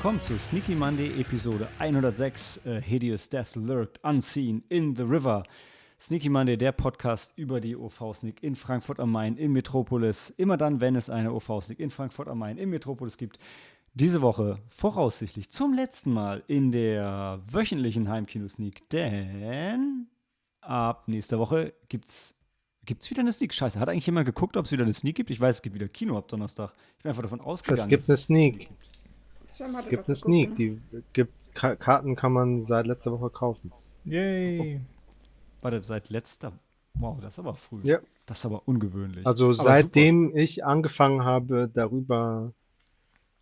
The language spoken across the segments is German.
Willkommen zu Sneaky Monday Episode 106 uh, Hideous Death Lurked Unseen in the River. Sneaky Monday, der Podcast über die OV-Sneak in Frankfurt am Main, in Metropolis. Immer dann, wenn es eine OV-Sneak in Frankfurt am Main, in Metropolis gibt. Diese Woche voraussichtlich zum letzten Mal in der wöchentlichen Heimkino-Sneak, denn ab nächster Woche gibt's Gibt es wieder eine Sneak? Scheiße, hat eigentlich jemand geguckt, ob es wieder eine Sneak gibt? Ich weiß, es gibt wieder Kino ab Donnerstag. Ich bin einfach davon ausgegangen. Es gibt eine Sneak. Es gibt eine Sneak. Die gibt Karten kann man seit letzter Woche kaufen. Yay. Oh. Warte, seit letzter. Wow, das ist aber früh. Ja. Das ist aber ungewöhnlich. Also aber seitdem super. ich angefangen habe, darüber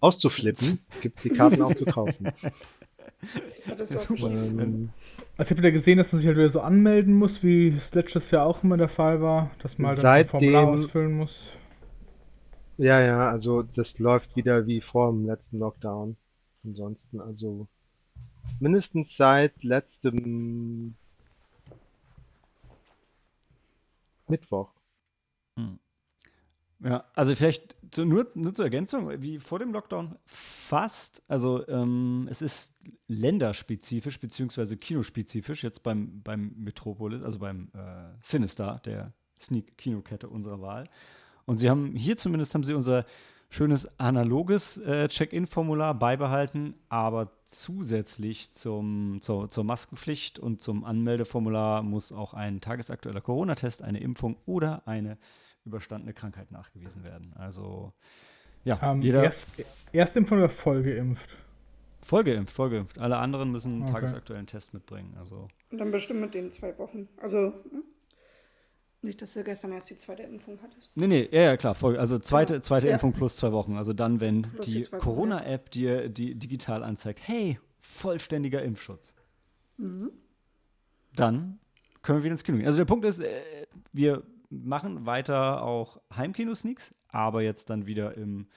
auszuflippen, gibt es die Karten auch zu kaufen. Das ist super. Ähm, also ich habe wieder gesehen, dass man sich halt wieder so anmelden muss, wie es letztes Jahr auch immer der Fall war, dass man halt Seitdem, ein Formular ausfüllen muss. Ja, ja, also das läuft wieder wie vor dem letzten Lockdown. Ansonsten, also mindestens seit letztem Mittwoch. Hm. Ja, also vielleicht zu, nur, nur zur Ergänzung, wie vor dem Lockdown fast, also ähm, es ist länderspezifisch beziehungsweise kinospezifisch jetzt beim, beim Metropolis, also beim äh, Sinister, der Sneak-Kinokette unserer Wahl. Und sie haben hier zumindest haben sie unser schönes analoges äh, Check-in-Formular beibehalten, aber zusätzlich zum, zur, zur Maskenpflicht und zum Anmeldeformular muss auch ein tagesaktueller Corona-Test, eine Impfung oder eine überstandene Krankheit nachgewiesen werden. Also ja, ähm, jeder. Erst, Erstimpfung oder vollgeimpft? Vollgeimpft, vollgeimpft. Alle anderen müssen einen okay. tagesaktuellen Test mitbringen. Also. Und dann bestimmt mit den zwei Wochen. Also ne? Nicht, dass du gestern erst die zweite Impfung hattest. Nee, nee, ja, ja klar. Voll, also zweite, zweite ja. Impfung plus zwei Wochen. Also dann, wenn plus die, die Corona-App dir die digital anzeigt, hey, vollständiger Impfschutz. Mhm. Dann können wir wieder ins Kino gehen. Also der Punkt ist, äh, wir machen weiter auch Heimkino-Sneaks, aber jetzt dann wieder im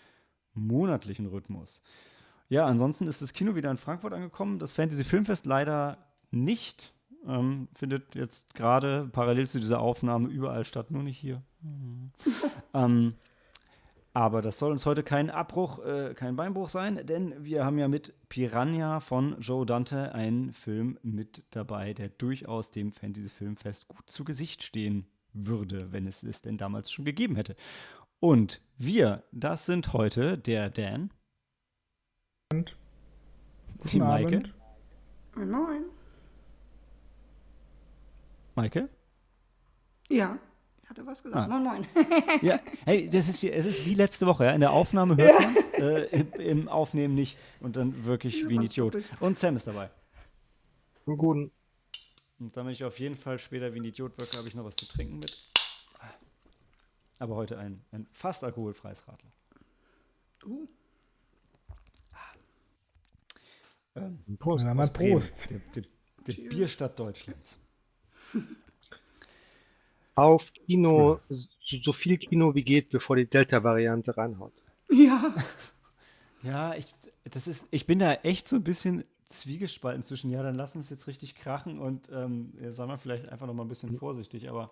monatlichen Rhythmus. Ja, ansonsten ist das Kino wieder in Frankfurt angekommen. Das Fantasy Filmfest leider nicht. Ähm, findet jetzt gerade parallel zu dieser Aufnahme überall statt, nur nicht hier. Mhm. ähm, aber das soll uns heute kein Abbruch, äh, kein Beinbruch sein, denn wir haben ja mit Piranha von Joe Dante einen Film mit dabei, der durchaus dem Fantasy Filmfest gut zu Gesicht stehen würde, wenn es es denn damals schon gegeben hätte. Und wir, das sind heute der Dan. Und die Maike. Moin, moin. Maike? Ja, ich hatte was gesagt. Ah. Moin, moin. ja, hey, das ist, es ist wie letzte Woche. Ja? In der Aufnahme hört man es, äh, im, im, Aufnehmen nicht. Und dann wirklich ja, wie ein Idiot. Und Sam ist dabei. Guten. Und damit ich auf jeden Fall später wie ein Idiot wirke, habe ich noch was zu trinken mit. Aber heute ein, ein fast alkoholfreies Radler. Uh. Ähm, Prost. Ja, mal Prost. Der, der, der Bierstadt Deutschlands. Auf Kino, so, so viel Kino wie geht, bevor die Delta-Variante reinhaut. Ja. ja, ich, das ist, ich bin da echt so ein bisschen zwiegespalten zwischen, ja, dann lassen wir es jetzt richtig krachen und ähm, sagen wir vielleicht einfach noch mal ein bisschen vorsichtig, aber.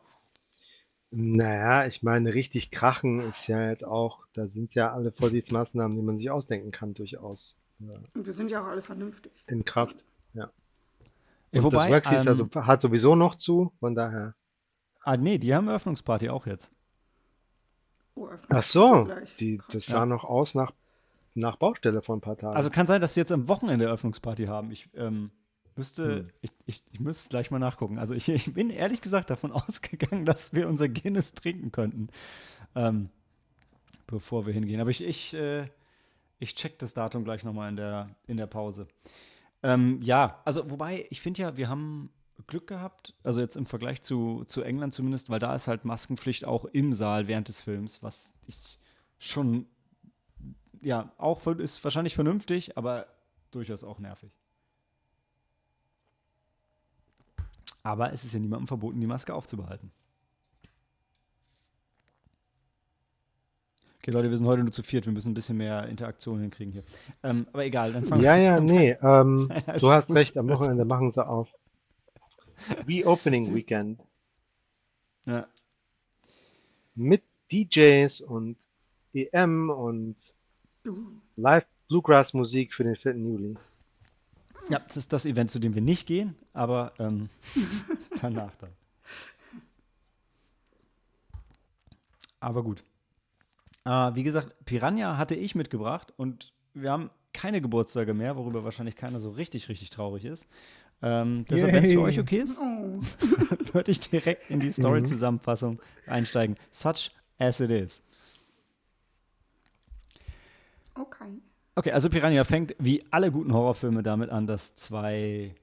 Naja, ich meine, richtig krachen ist ja halt auch, da sind ja alle Vorsichtsmaßnahmen, die man sich ausdenken kann, durchaus. Ja. Und wir sind ja auch alle vernünftig. In Kraft, ja wobei, das Waxy ähm, also, hat sowieso noch zu, von daher. Ah, nee, die haben Eröffnungsparty auch jetzt. Oh, Ach so, die, das sah ja. noch aus nach nach Baustelle vor ein paar Tagen. Also kann sein, dass sie jetzt am Wochenende Eröffnungsparty haben. Ich ähm, müsste, hm. ich, ich, ich müsste es gleich mal nachgucken. Also ich, ich, bin ehrlich gesagt davon ausgegangen, dass wir unser Guinness trinken könnten, ähm, bevor wir hingehen. Aber ich, ich, äh, ich check das Datum gleich nochmal in der, in der Pause. Ähm, ja, also wobei, ich finde ja, wir haben Glück gehabt, also jetzt im Vergleich zu, zu England zumindest, weil da ist halt Maskenpflicht auch im Saal während des Films, was ich schon ja, auch ist wahrscheinlich vernünftig, aber durchaus auch nervig. Aber es ist ja niemandem verboten, die Maske aufzubehalten. Okay, Leute, wir sind heute nur zu viert. Wir müssen ein bisschen mehr Interaktion hinkriegen hier. Ähm, aber egal, dann fangen wir an. Ja, ja, nee. Ähm, du hast recht, am Wochenende machen sie auf. Reopening Weekend. Ja. Mit DJs und EM und Live Bluegrass-Musik für den 4. Juli. Ja, das ist das Event, zu dem wir nicht gehen, aber ähm, danach dann. Aber gut. Äh, wie gesagt, Piranha hatte ich mitgebracht und wir haben keine Geburtstage mehr, worüber wahrscheinlich keiner so richtig, richtig traurig ist. Ähm, deshalb, wenn es für euch okay ist, oh. würde ich direkt in die Story-Zusammenfassung einsteigen. Such as it is. Okay. Okay, also Piranha fängt wie alle guten Horrorfilme damit an, dass zwei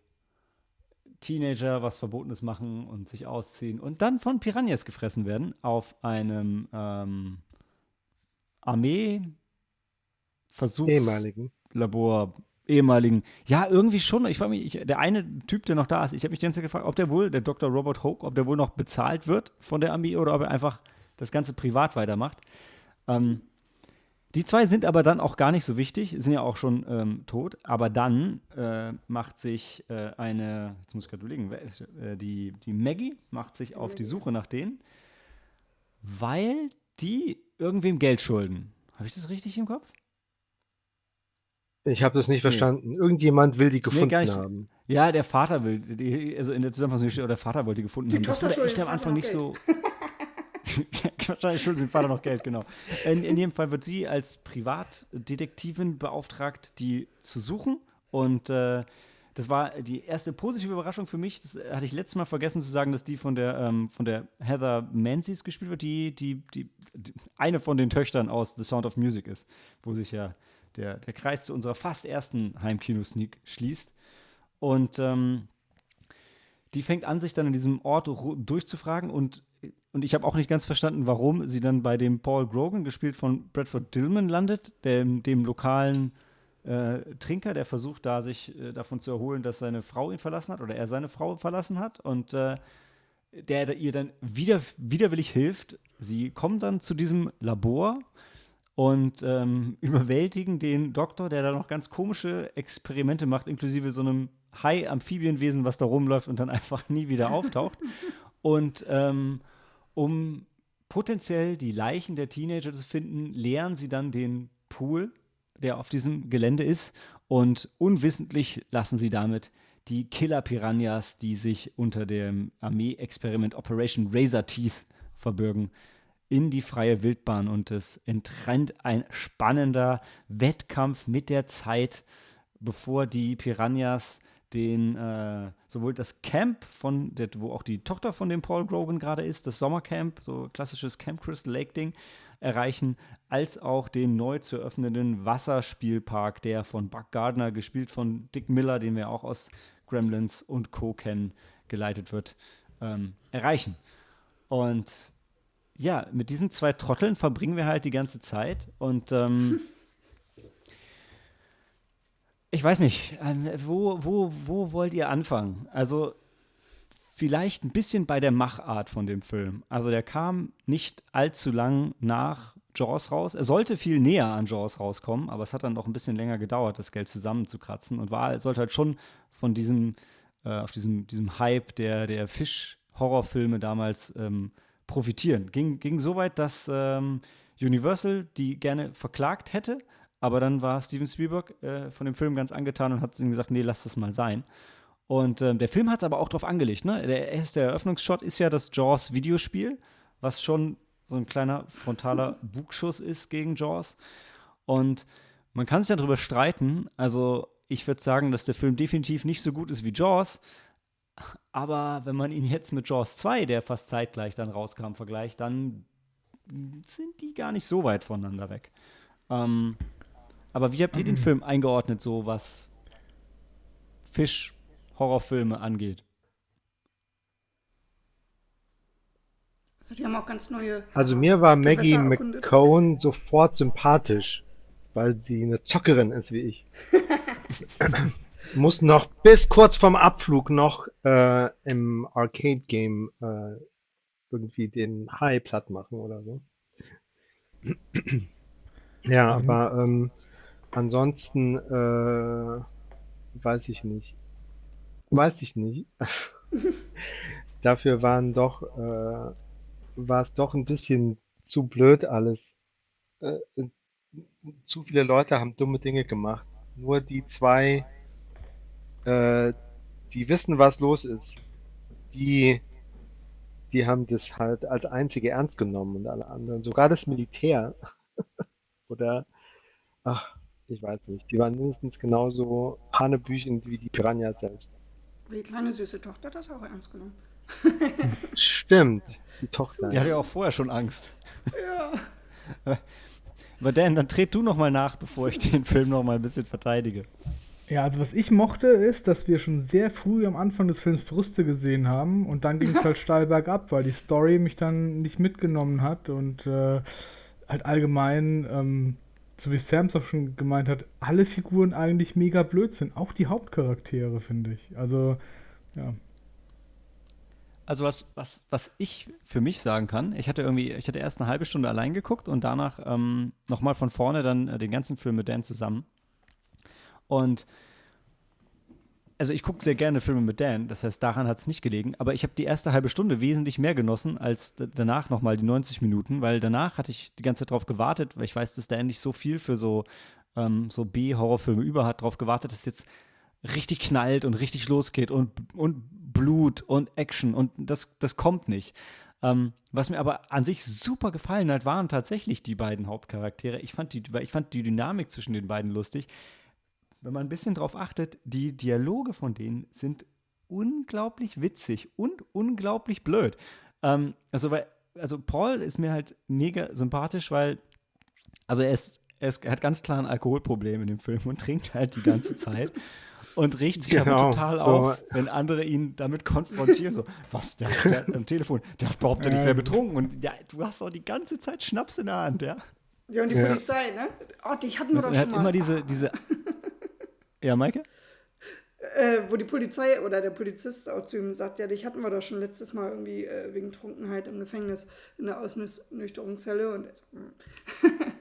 Teenager was Verbotenes machen und sich ausziehen und dann von Piranhas gefressen werden auf einem ähm, Armee-Versuchslabor. Ehemaligen. Ja, irgendwie schon. Ich frage mich, ich, der eine Typ, der noch da ist, ich habe mich die ganze Zeit gefragt, ob der wohl, der Dr. Robert Hoke, ob der wohl noch bezahlt wird von der Armee oder ob er einfach das Ganze privat weitermacht. Ähm, die zwei sind aber dann auch gar nicht so wichtig, sind ja auch schon ähm, tot. Aber dann äh, macht sich äh, eine, jetzt muss ich gerade überlegen, äh, die, die Maggie macht sich auf die Suche nach denen, weil die irgendwem Geld schulden. Habe ich das richtig im Kopf? Ich habe das nicht verstanden. Nee. Irgendjemand will die gefunden nee, haben. Ja, der Vater will, die, also in der Zusammenfassung steht, der Vater wollte die gefunden die haben. Das wurde echt am Anfang nicht so. Wahrscheinlich schulden sie dem Vater noch Geld, genau. In, in jedem Fall wird sie als Privatdetektivin beauftragt, die zu suchen. Und äh, das war die erste positive Überraschung für mich. Das hatte ich letztes Mal vergessen zu sagen, dass die von der, ähm, von der Heather Menzies gespielt wird, die, die, die, die, eine von den Töchtern aus The Sound of Music ist, wo sich ja der, der Kreis zu unserer fast ersten Heimkino-Sneak schließt. Und ähm, die fängt an, sich dann in diesem Ort durchzufragen und und ich habe auch nicht ganz verstanden, warum sie dann bei dem Paul Grogan, gespielt von Bradford Dillman, landet, dem, dem lokalen äh, Trinker, der versucht da sich äh, davon zu erholen, dass seine Frau ihn verlassen hat oder er seine Frau verlassen hat und äh, der ihr dann wieder, widerwillig hilft. Sie kommen dann zu diesem Labor und ähm, überwältigen den Doktor, der da noch ganz komische Experimente macht, inklusive so einem Hai-Amphibienwesen, was da rumläuft und dann einfach nie wieder auftaucht. und ähm, um potenziell die Leichen der Teenager zu finden, leeren sie dann den Pool, der auf diesem Gelände ist. Und unwissentlich lassen sie damit die Killer-Piranhas, die sich unter dem Armee-Experiment Operation Razor Teeth verbürgen, in die freie Wildbahn. Und es entrennt ein spannender Wettkampf mit der Zeit, bevor die Piranhas den äh, sowohl das Camp von der, wo auch die Tochter von dem Paul Grogan gerade ist, das Sommercamp, so klassisches Camp Crystal Lake Ding erreichen, als auch den neu zu eröffnenden Wasserspielpark, der von Buck Gardner gespielt von Dick Miller, den wir auch aus Gremlins und Co kennen, geleitet wird, ähm, erreichen. Und ja, mit diesen zwei Trotteln verbringen wir halt die ganze Zeit und ähm, Ich weiß nicht, ähm, wo, wo, wo wollt ihr anfangen? Also vielleicht ein bisschen bei der Machart von dem Film. Also der kam nicht allzu lang nach Jaws raus. Er sollte viel näher an Jaws rauskommen, aber es hat dann noch ein bisschen länger gedauert, das Geld zusammenzukratzen und war, sollte halt schon von diesem, äh, auf diesem, diesem Hype der, der Fisch-Horrorfilme damals ähm, profitieren. Ging, ging so weit, dass ähm, Universal die gerne verklagt hätte, aber dann war Steven Spielberg äh, von dem Film ganz angetan und hat ihm gesagt, nee, lass das mal sein. Und ähm, der Film hat es aber auch drauf angelegt. Ne? Der erste Eröffnungsshot ist ja das Jaws Videospiel, was schon so ein kleiner frontaler Bugschuss ist gegen Jaws. Und man kann sich darüber streiten. Also ich würde sagen, dass der Film definitiv nicht so gut ist wie Jaws. Aber wenn man ihn jetzt mit Jaws 2, der fast zeitgleich dann rauskam, vergleicht, dann sind die gar nicht so weit voneinander weg. Ähm, aber wie habt ihr den Film eingeordnet, so was Fisch-Horrorfilme angeht? Also die haben auch ganz neue. Also mir war Maggie McCone sofort sympathisch, weil sie eine Zockerin ist wie ich. Muss noch bis kurz vorm Abflug noch äh, im Arcade-Game äh, irgendwie den High platt machen oder so. ja, mhm. aber ähm, Ansonsten, äh, weiß ich nicht. Weiß ich nicht. Dafür waren doch, äh, war es doch ein bisschen zu blöd alles. Äh, zu viele Leute haben dumme Dinge gemacht. Nur die zwei, äh, die wissen, was los ist, die, die haben das halt als einzige ernst genommen und alle anderen, sogar das Militär oder, ach, ich weiß nicht, die waren mindestens genauso hanebüchend wie die Piranha selbst. Die kleine süße Tochter hat das auch ernst genommen. Stimmt, die Tochter. Die hatte ja auch vorher schon Angst. Ja. Aber Dan, dann tret du noch mal nach, bevor ich den Film noch mal ein bisschen verteidige. Ja, also was ich mochte, ist, dass wir schon sehr früh am Anfang des Films Brüste gesehen haben und dann ging es halt steil bergab, weil die Story mich dann nicht mitgenommen hat und äh, halt allgemein, ähm, so wie Sam auch schon gemeint hat, alle Figuren eigentlich mega blöd sind, auch die Hauptcharaktere, finde ich. Also, ja. Also was, was, was ich für mich sagen kann, ich hatte irgendwie, ich hatte erst eine halbe Stunde allein geguckt und danach ähm, nochmal von vorne dann äh, den ganzen Film mit Dan zusammen. Und also ich gucke sehr gerne Filme mit Dan, das heißt, daran hat es nicht gelegen, aber ich habe die erste halbe Stunde wesentlich mehr genossen als danach nochmal die 90 Minuten, weil danach hatte ich die ganze Zeit darauf gewartet, weil ich weiß, dass Dan nicht so viel für so, ähm, so B-Horrorfilme über hat, darauf gewartet, dass jetzt richtig knallt und richtig losgeht und, und Blut und Action und das, das kommt nicht. Ähm, was mir aber an sich super gefallen hat, waren tatsächlich die beiden Hauptcharaktere. Ich fand die, ich fand die Dynamik zwischen den beiden lustig. Wenn man ein bisschen drauf achtet, die Dialoge von denen sind unglaublich witzig und unglaublich blöd. Ähm, also, weil, also Paul ist mir halt mega sympathisch, weil, also er ist, er, ist, er hat ganz klar ein Alkoholproblem in dem Film und trinkt halt die ganze Zeit und regt sich genau, aber total so. auf, wenn andere ihn damit konfrontieren. So, was, der, der am Telefon, der hat behauptet, ich wäre betrunken. Und ja, du hast auch die ganze Zeit Schnaps in der Hand, ja. Ja, und die ja. Polizei, ne? Oh, die hatten wir doch schon hat mal. immer diese, diese Ja, Maike? Äh, wo die Polizei oder der Polizist auch zu ihm sagt, ja, dich hatten wir doch schon letztes Mal irgendwie äh, wegen Trunkenheit im Gefängnis in der Ausnüchterungszelle und hm.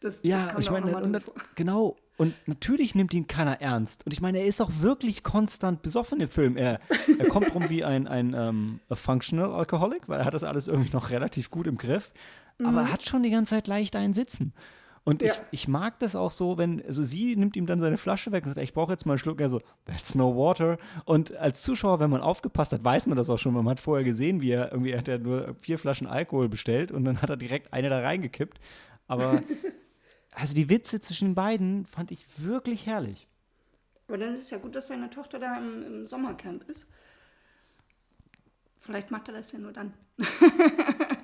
das, ja, das ich meine, und, genau, und natürlich nimmt ihn keiner ernst. Und ich meine, er ist auch wirklich konstant besoffen im Film. Er, er kommt rum wie ein, ein um, ähm, Functional Alcoholic, weil er hat das alles irgendwie noch relativ gut im Griff. Mhm. Aber er hat schon die ganze Zeit leicht einen Sitzen. Und ja. ich, ich mag das auch so, wenn, also sie nimmt ihm dann seine Flasche weg und sagt, ich brauche jetzt mal einen Schluck. Er so, that's no water. Und als Zuschauer, wenn man aufgepasst hat, weiß man das auch schon. Man hat vorher gesehen, wie er irgendwie, er hat ja nur vier Flaschen Alkohol bestellt und dann hat er direkt eine da reingekippt. Aber also die Witze zwischen den beiden fand ich wirklich herrlich. Aber dann ist es ja gut, dass seine Tochter da im, im Sommercamp ist. Vielleicht macht er das ja nur dann.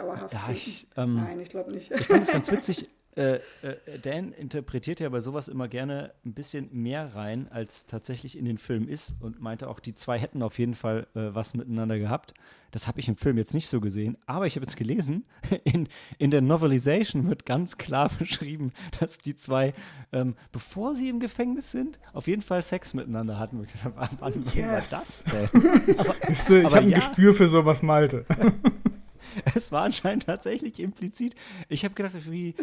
Dauerhaft. Ja, ich, ähm, Nein, ich glaube nicht. ich fand es ganz witzig. Äh, äh, Dan interpretiert ja bei sowas immer gerne ein bisschen mehr rein, als tatsächlich in den Film ist und meinte auch, die zwei hätten auf jeden Fall äh, was miteinander gehabt. Das habe ich im Film jetzt nicht so gesehen, aber ich habe jetzt gelesen, in, in der Novelization wird ganz klar beschrieben, dass die zwei, ähm, bevor sie im Gefängnis sind, auf jeden Fall Sex miteinander hatten. Wann, wann yes. war das denn? aber, ich habe ein ja, Gespür für sowas, Malte. es war anscheinend tatsächlich implizit. Ich habe gedacht, wie,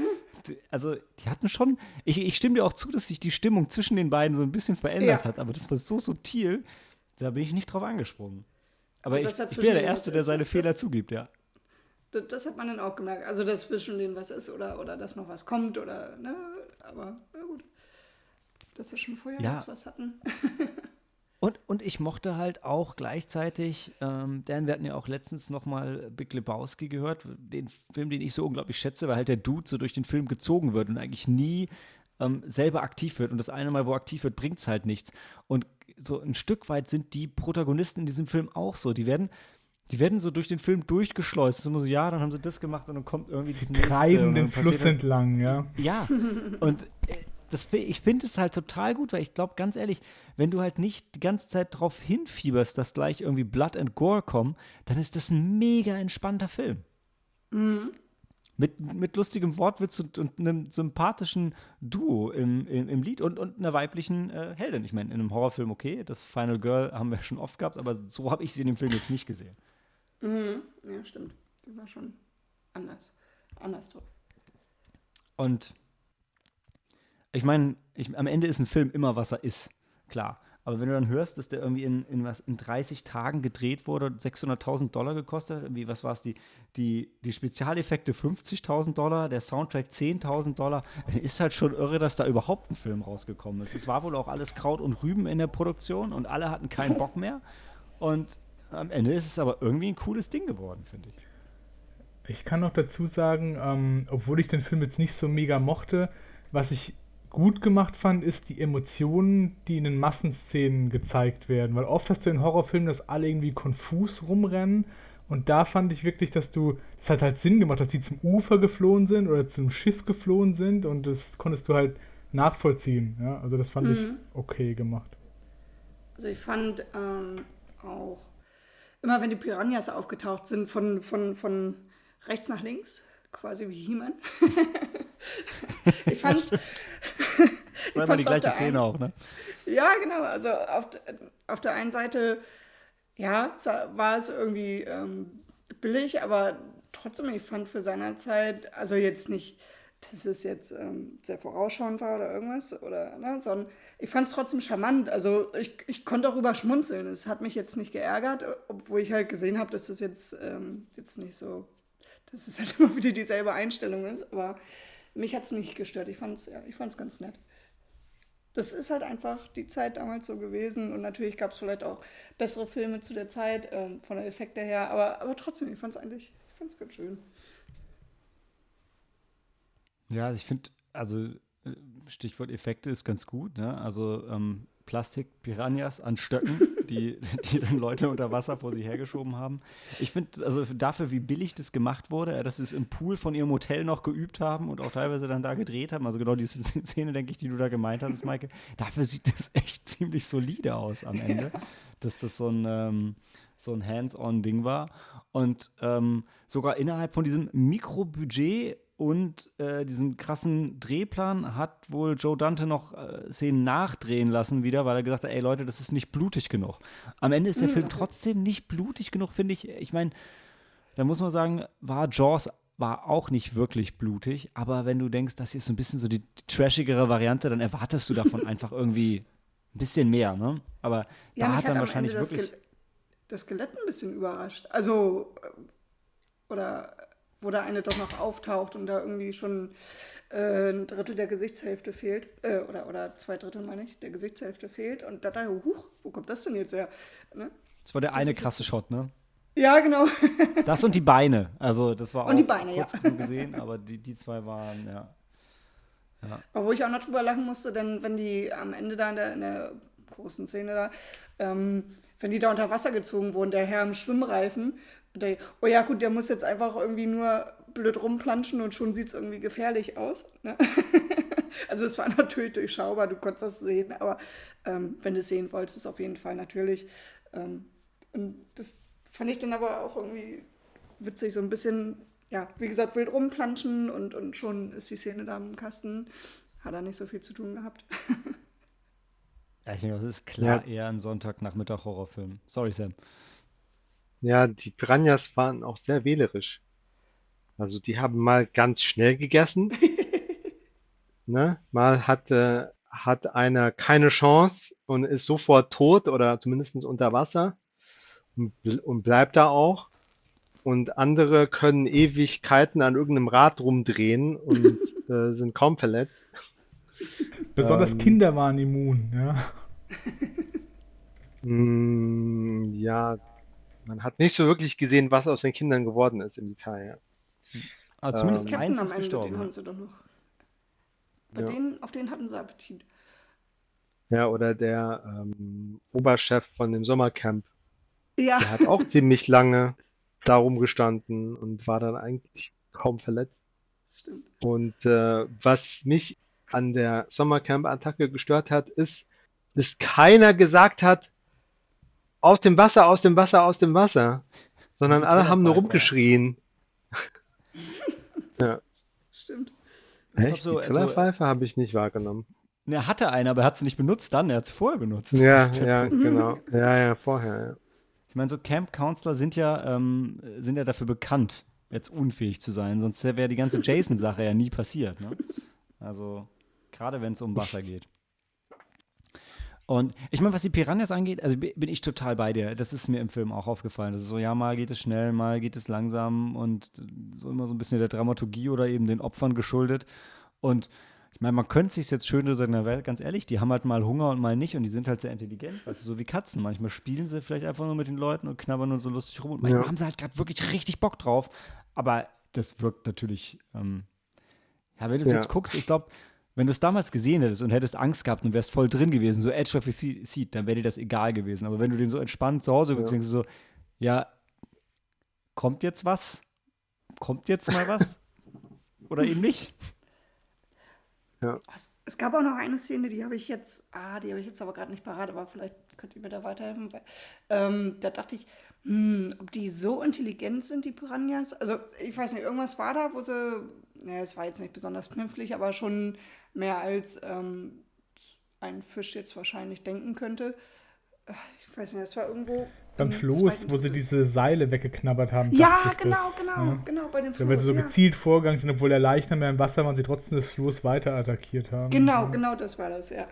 also die hatten schon, ich, ich stimme dir auch zu, dass sich die Stimmung zwischen den beiden so ein bisschen verändert ja. hat, aber das war so subtil, da bin ich nicht drauf angesprungen. Aber also, ich, ich bin ja der Erste, der seine das, Fehler das, zugibt, ja. Das, das, hat man dann auch gemerkt. Also, dass zwischen denen was ist oder, oder dass noch was kommt oder, ne, aber na gut. Dass wir schon vorher ja. was hatten. Und, und ich mochte halt auch gleichzeitig, ähm, Dan, wir hatten ja auch letztens nochmal Big Lebowski gehört, den Film, den ich so unglaublich schätze, weil halt der Dude so durch den Film gezogen wird und eigentlich nie ähm, selber aktiv wird. Und das eine Mal, wo aktiv wird, bringt es halt nichts. Und so ein Stück weit sind die Protagonisten in diesem Film auch so. Die werden, die werden so durch den Film durchgeschleust. Es ist immer so, ja, dann haben sie das gemacht und dann kommt irgendwie das nächste. treiben den Fluss entlang, ja. Ja, und äh, das, ich finde es halt total gut, weil ich glaube, ganz ehrlich, wenn du halt nicht die ganze Zeit darauf hinfieberst, dass gleich irgendwie Blood and Gore kommen, dann ist das ein mega entspannter Film. Mhm. Mit, mit lustigem Wortwitz und, und einem sympathischen Duo im, im, im Lied und, und einer weiblichen äh, Heldin. Ich meine, in einem Horrorfilm okay, das Final Girl haben wir schon oft gehabt, aber so habe ich sie in dem Film jetzt nicht gesehen. Mhm. Ja, stimmt. Die war schon anders. Anders drauf. Und ich meine, am Ende ist ein Film immer, was er ist, klar. Aber wenn du dann hörst, dass der irgendwie in, in, was, in 30 Tagen gedreht wurde, 600.000 Dollar gekostet hat, irgendwie, was war es, die, die, die Spezialeffekte 50.000 Dollar, der Soundtrack 10.000 Dollar, ist halt schon irre, dass da überhaupt ein Film rausgekommen ist. Es war wohl auch alles Kraut und Rüben in der Produktion und alle hatten keinen Bock mehr. Und am Ende ist es aber irgendwie ein cooles Ding geworden, finde ich. Ich kann noch dazu sagen, ähm, obwohl ich den Film jetzt nicht so mega mochte, was ich gut gemacht fand, ist die Emotionen, die in den Massenszenen gezeigt werden. Weil oft hast du in Horrorfilmen, dass alle irgendwie konfus rumrennen. Und da fand ich wirklich, dass du, das hat halt Sinn gemacht, dass die zum Ufer geflohen sind oder zum Schiff geflohen sind und das konntest du halt nachvollziehen. Ja? Also das fand mhm. ich okay gemacht. Also ich fand ähm, auch, immer wenn die Piranhas aufgetaucht sind, von, von, von rechts nach links, quasi wie He-Man. ich fand's. das war immer die gleiche Szene auch, ne? Ja, genau. Also auf, auf der einen Seite, ja, war es irgendwie ähm, billig, aber trotzdem, ich fand für seiner Zeit, also jetzt nicht, dass es jetzt ähm, sehr vorausschauend war oder irgendwas, oder, ne, sondern ich fand es trotzdem charmant. Also ich, ich konnte darüber schmunzeln. Es hat mich jetzt nicht geärgert, obwohl ich halt gesehen habe, dass das jetzt, ähm, jetzt nicht so dass es halt immer wieder dieselbe Einstellung ist. Aber mich hat es nicht gestört. Ich fand es ja, ganz nett. Das ist halt einfach die Zeit damals so gewesen. Und natürlich gab es vielleicht auch bessere Filme zu der Zeit, ähm, von der Effekte her. Aber, aber trotzdem, ich fand es eigentlich, ich fand es ganz schön. Ja, ich finde, also äh, Stichwort Effekte ist ganz gut. Ne? Also ähm, Plastik-Piranhas an Stöcken, die, die dann Leute unter Wasser vor sich hergeschoben haben. Ich finde, also dafür, wie billig das gemacht wurde, dass sie es im Pool von ihrem Hotel noch geübt haben und auch teilweise dann da gedreht haben, also genau diese Szene, denke ich, die du da gemeint hast, Maike, dafür sieht das echt ziemlich solide aus am Ende, dass das so ein, ähm, so ein Hands-on-Ding war. Und ähm, sogar innerhalb von diesem Mikrobudget und äh, diesen krassen Drehplan hat wohl Joe Dante noch äh, Szenen nachdrehen lassen wieder, weil er gesagt hat, ey Leute, das ist nicht blutig genug. Am Ende ist der mhm. Film trotzdem nicht blutig genug, finde ich. Ich meine, da muss man sagen, war Jaws war auch nicht wirklich blutig, aber wenn du denkst, das hier ist so ein bisschen so die, die trashigere Variante, dann erwartest du davon einfach irgendwie ein bisschen mehr, ne? Aber ja, da hat dann wahrscheinlich wirklich das Skelett ein bisschen überrascht. Also äh, oder wo der eine doch noch auftaucht und da irgendwie schon äh, ein Drittel der Gesichtshälfte fehlt, äh, oder, oder zwei Drittel meine ich, der Gesichtshälfte fehlt und da dachte ich, huch, wo kommt das denn jetzt her? Ne? Das war der eine krasse Shot, ne? Ja, genau. das und die Beine, also das war und auch die Beine, kurz ja. gesehen, aber die, die zwei waren, ja. ja. Aber wo ich auch noch drüber lachen musste, denn wenn die am Ende da in der, in der großen Szene da, ähm, wenn die da unter Wasser gezogen wurden, der Herr im Schwimmreifen oh ja, gut, der muss jetzt einfach irgendwie nur blöd rumplanschen und schon sieht es irgendwie gefährlich aus. Ne? also es war natürlich durchschaubar, du konntest das sehen, aber ähm, wenn du es sehen wolltest, auf jeden Fall natürlich. Ähm, und das fand ich dann aber auch irgendwie witzig, so ein bisschen, ja, wie gesagt, wild rumplanschen und, und schon ist die Szene da im Kasten. Hat er nicht so viel zu tun gehabt. ja, ich denke, das ist klar ja. eher ein Sonntagnachmittag-Horrorfilm. Sorry, Sam. Ja, die Piranhas waren auch sehr wählerisch. Also die haben mal ganz schnell gegessen. ne? Mal hat, äh, hat einer keine Chance und ist sofort tot oder zumindest unter Wasser und, und bleibt da auch. Und andere können Ewigkeiten an irgendeinem Rad rumdrehen und äh, sind kaum verletzt. Besonders ähm, Kinder waren immun, ja. Mh, mm, ja, man hat nicht so wirklich gesehen, was aus den Kindern geworden ist im Detail. Ja. Aber ah, zumindest ähm, eins ist Ende, gestorben. Den haben sie doch noch. Bei ja. denen, auf den hatten sie Appetit. Ja, oder der ähm, Oberchef von dem Sommercamp. Ja. Der hat auch ziemlich lange darum gestanden und war dann eigentlich kaum verletzt. Stimmt. Und äh, was mich an der Sommercamp-Attacke gestört hat, ist, dass keiner gesagt hat, aus dem Wasser, aus dem Wasser, aus dem Wasser. Sondern alle haben nur rumgeschrien. ja. Stimmt. Echt? So, die Killerpfeife also, habe ich nicht wahrgenommen. Er hatte eine, aber er hat sie nicht benutzt dann, er hat sie vorher benutzt. Ja, ja, genau. Ja, ja, vorher, ja. Ich meine, so Camp Counselor sind ja, ähm, sind ja dafür bekannt, jetzt unfähig zu sein, sonst wäre die ganze Jason-Sache ja nie passiert. Ne? Also, gerade wenn es um Wasser geht. Und ich meine, was die Piranhas angeht, also bin ich total bei dir. Das ist mir im Film auch aufgefallen. Das ist so, ja, mal geht es schnell, mal geht es langsam und so immer so ein bisschen der Dramaturgie oder eben den Opfern geschuldet. Und ich meine, man könnte sich jetzt schön sagen, na, ganz ehrlich, die haben halt mal Hunger und mal nicht und die sind halt sehr intelligent, weißt du, so wie Katzen. Manchmal spielen sie vielleicht einfach nur mit den Leuten und knabbern nur so lustig rum und manchmal ja. haben sie halt gerade wirklich richtig Bock drauf. Aber das wirkt natürlich, ähm, ja, wenn du es ja. jetzt guckst, ich glaube, wenn du es damals gesehen hättest und hättest Angst gehabt und wärst voll drin gewesen, so Edge of the Seat, dann wäre dir das egal gewesen. Aber wenn du den so entspannt zu Hause guckst, ja. denkst du so, ja, kommt jetzt was? Kommt jetzt mal was? Oder eben nicht? Ja. Es, es, gab auch noch eine Szene, die habe ich jetzt, ah, die habe ich jetzt aber gerade nicht parat, aber vielleicht könnt ihr mir da weiterhelfen. Weil, ähm, da dachte ich, hm, ob die so intelligent sind, die Piranhas. Also, ich weiß nicht, irgendwas war da, wo sie, naja, es war jetzt nicht besonders knifflig, aber schon mehr als ähm, ein Fisch jetzt wahrscheinlich denken könnte. Ich weiß nicht, das war irgendwo. Beim Floß, wo sie diese Seile weggeknabbert haben. Ja, genau, das. genau, ja. genau, bei dem Floß. Ja, weil sie so ja. gezielt vorgegangen sind, obwohl der Leichnam mehr im Wasser war und sie trotzdem das Floß weiter attackiert haben. Genau, ja. genau das war das, ja.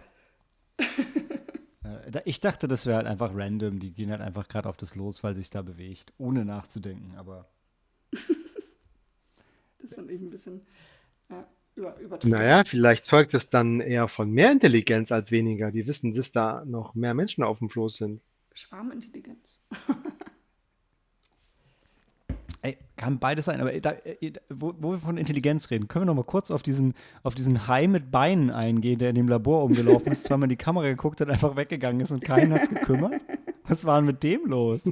ich dachte, das wäre halt einfach random. Die gehen halt einfach gerade auf das los, weil sich da bewegt, ohne nachzudenken, aber. das fand ich ein bisschen. Ja über, Naja, vielleicht zeugt es dann eher von mehr Intelligenz als weniger. Die wissen, dass da noch mehr Menschen auf dem Floß sind. Schwarmintelligenz. Ey, kann beides sein, aber da, äh, wo, wo, wir von Intelligenz reden, können wir noch mal kurz auf diesen, auf diesen Hai mit Beinen eingehen, der in dem Labor umgelaufen ist, zweimal in die Kamera geguckt hat, einfach weggegangen ist und keinen hat es gekümmert? Was war denn mit dem los?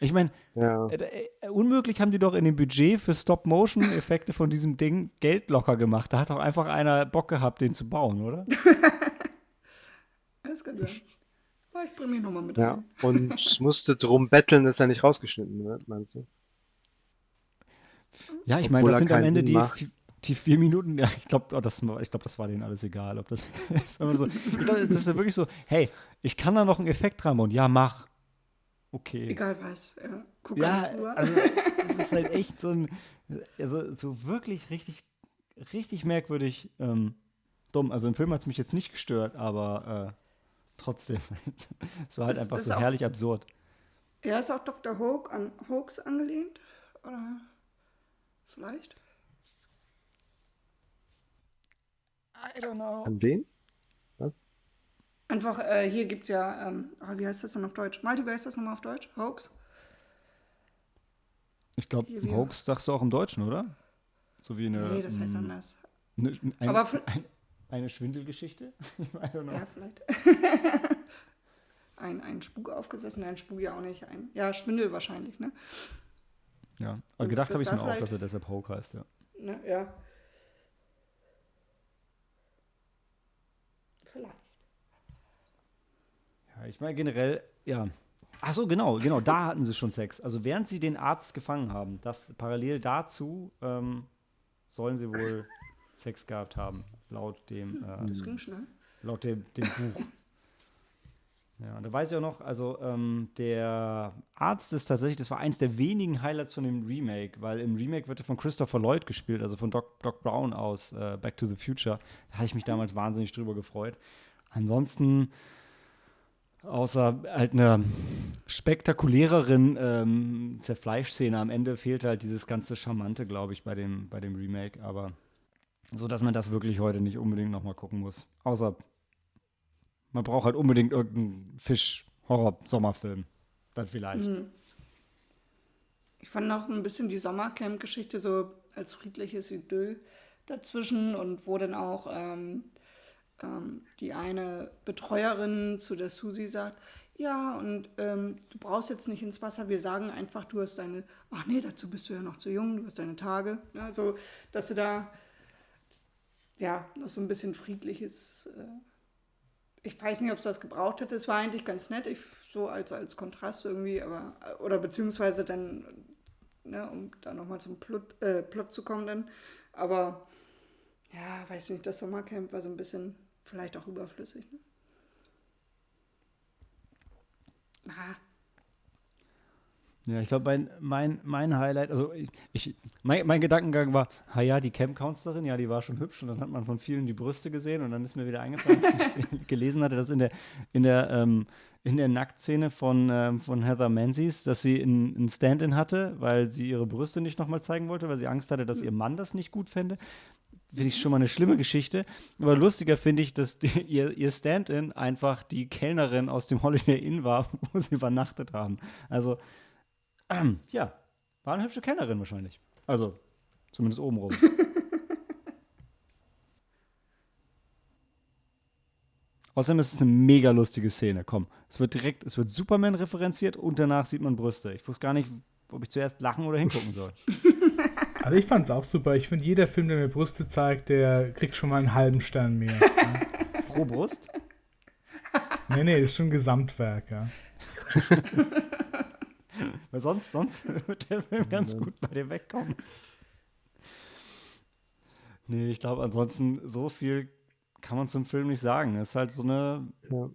Ich meine, ja. äh, äh, unmöglich haben die doch in dem Budget für Stop-Motion-Effekte von diesem Ding Geld locker gemacht. Da hat doch einfach einer Bock gehabt, den zu bauen, oder? das kann sein. Ich bringe mich nochmal mit ja. rein. Und musste drum betteln, dass er nicht rausgeschnitten wird, meinst du? Ja, ich meine, das sind am Ende die, die vier Minuten, ja, ich glaube, oh, das, glaub, das war denen alles egal. Ob das, ist so, ich glaube, das ist ja wirklich so, hey, ich kann da noch einen Effekt reinbauen. Ja, mach okay. Egal was, ja. Guck ja, also es ist halt echt so ein, also so wirklich richtig, richtig merkwürdig ähm, dumm. Also im Film hat es mich jetzt nicht gestört, aber äh, trotzdem, es war halt ist, einfach so herrlich absurd. Ja, ist auch Dr. Hoax an Hoax angelehnt? Oder vielleicht? I don't know. An wen? Einfach, äh, hier gibt es ja, ähm, oh, wie heißt das denn auf Deutsch? Malte, wie heißt das nochmal auf Deutsch? Hoax? Ich glaube, Hoax sagst du auch im Deutschen, oder? So wie eine. Nee, das heißt ähm, anders. Eine, ein, Aber ein, eine Schwindelgeschichte? ja, vielleicht. ein, ein Spuk aufgesessen, nein, Spuk ja auch nicht. Ein, ja, Schwindel wahrscheinlich, ne? Ja, aber gedacht habe ich mir auch, dass er deshalb Hoax heißt, ja. Ne, ja. Vielleicht. Ich meine generell, ja. Ach so, genau, genau, da hatten sie schon Sex. Also während sie den Arzt gefangen haben, das parallel dazu ähm, sollen sie wohl Sex gehabt haben, laut dem, äh, das ging schnell. laut dem, dem Buch. Ja, und da weiß ich auch noch, also ähm, der Arzt ist tatsächlich, das war eins der wenigen Highlights von dem Remake, weil im Remake wird er von Christopher Lloyd gespielt, also von Doc, Doc Brown aus äh, Back to the Future. Da habe ich mich damals wahnsinnig drüber gefreut. Ansonsten außer halt eine spektakuläreren ähm, Zerfleischszene am Ende fehlt halt dieses ganze Charmante, glaube ich, bei dem, bei dem Remake. Aber so, dass man das wirklich heute nicht unbedingt nochmal gucken muss. Außer man braucht halt unbedingt irgendeinen Fisch-Horror-Sommerfilm. Dann vielleicht. Mhm. Ich fand noch ein bisschen die Sommercamp-Geschichte so als friedliches Idyll dazwischen und wo dann auch ähm, ähm, die eine Betreuerin zu der Susi sagt, ja, und ähm, du brauchst jetzt nicht ins Wasser, wir sagen einfach, du hast deine, ach nee, dazu bist du ja noch zu jung, du hast deine Tage. Ja, so, dass du da, ja, noch so ein bisschen friedliches, äh, ich weiß nicht, ob es das gebraucht hätte, es war eigentlich ganz nett, ich, so als, als Kontrast irgendwie, aber, oder beziehungsweise dann, ne, um da nochmal zum Plot, äh, Plot zu kommen dann, aber ja, weiß nicht, das Sommercamp war so ein bisschen Vielleicht auch überflüssig. Ne? Ah. Ja, ich glaube, mein, mein, mein Highlight, also ich, mein, mein Gedankengang war, ha ja, die Camp-Counselor, ja, die war schon hübsch und dann hat man von vielen die Brüste gesehen und dann ist mir wieder eingefallen, dass ich gelesen hatte, dass in der, in der, ähm, in der Nacktszene von, ähm, von Heather Menzies, dass sie ein Stand-in hatte, weil sie ihre Brüste nicht nochmal zeigen wollte, weil sie Angst hatte, dass ihr Mann das nicht gut fände. Finde ich schon mal eine schlimme Geschichte. Aber lustiger finde ich, dass die, ihr, ihr Stand-in einfach die Kellnerin aus dem Holiday Inn war, wo sie übernachtet haben. Also ähm, ja, war eine hübsche Kennerin wahrscheinlich. Also, zumindest obenrum. Außerdem ist es eine mega lustige Szene. Komm, es wird direkt, es wird Superman referenziert und danach sieht man Brüste. Ich wusste gar nicht, ob ich zuerst lachen oder hingucken soll. Also ich fand es auch super. Ich finde, jeder Film, der mir Brüste zeigt, der kriegt schon mal einen halben Stern mehr. ja. Pro Brust? Nee, nee, ist schon ein Gesamtwerk, ja. Weil sonst, sonst wird der Film ganz gut bei dir wegkommen. Nee, ich glaube, ansonsten so viel kann man zum Film nicht sagen. Es ist halt so eine. Ja.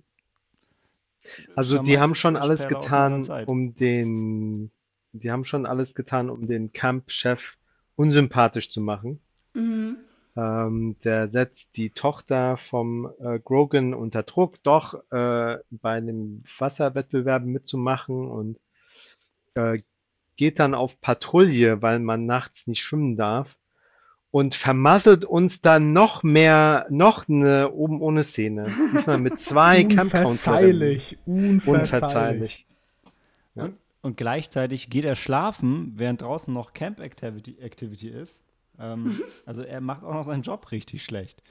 Also, die haben schon alles getan, um den. Die haben schon alles getan, um den Camp-Chef unsympathisch zu machen. Mhm. Ähm, der setzt die Tochter vom äh, Grogan unter Druck, doch äh, bei einem Wasserwettbewerb mitzumachen und äh, geht dann auf Patrouille, weil man nachts nicht schwimmen darf und vermasselt uns dann noch mehr, noch eine oben ohne Szene. Diesmal mit zwei Unverzeihlich, unverzeihlich. Unverzeihlich. Ja. Und, und, gleichzeitig geht er schlafen, während draußen noch Camp Activity, Activity ist. Ähm, also er macht auch noch seinen Job richtig schlecht.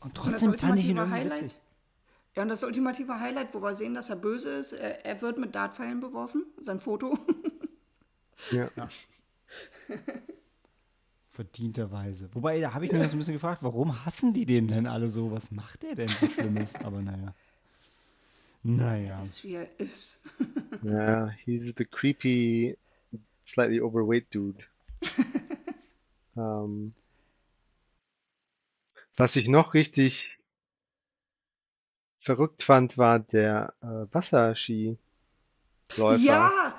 Und trotzdem und fand ich ihn Highlight? witzig. Ja, und das ultimative Highlight, wo wir sehen, dass er böse ist, er, er wird mit Dartpfeilen beworfen, sein Foto. ja. Verdienterweise. Wobei, da habe ich mich so ein bisschen gefragt, warum hassen die den denn alle so? Was macht der denn so Schlimmes? Aber naja. Naja. Ist wie er ist. ja, he's the creepy, slightly overweight dude. um, ähm, was ich noch richtig verrückt fand, war der äh, Wasserskiläufer, Ja!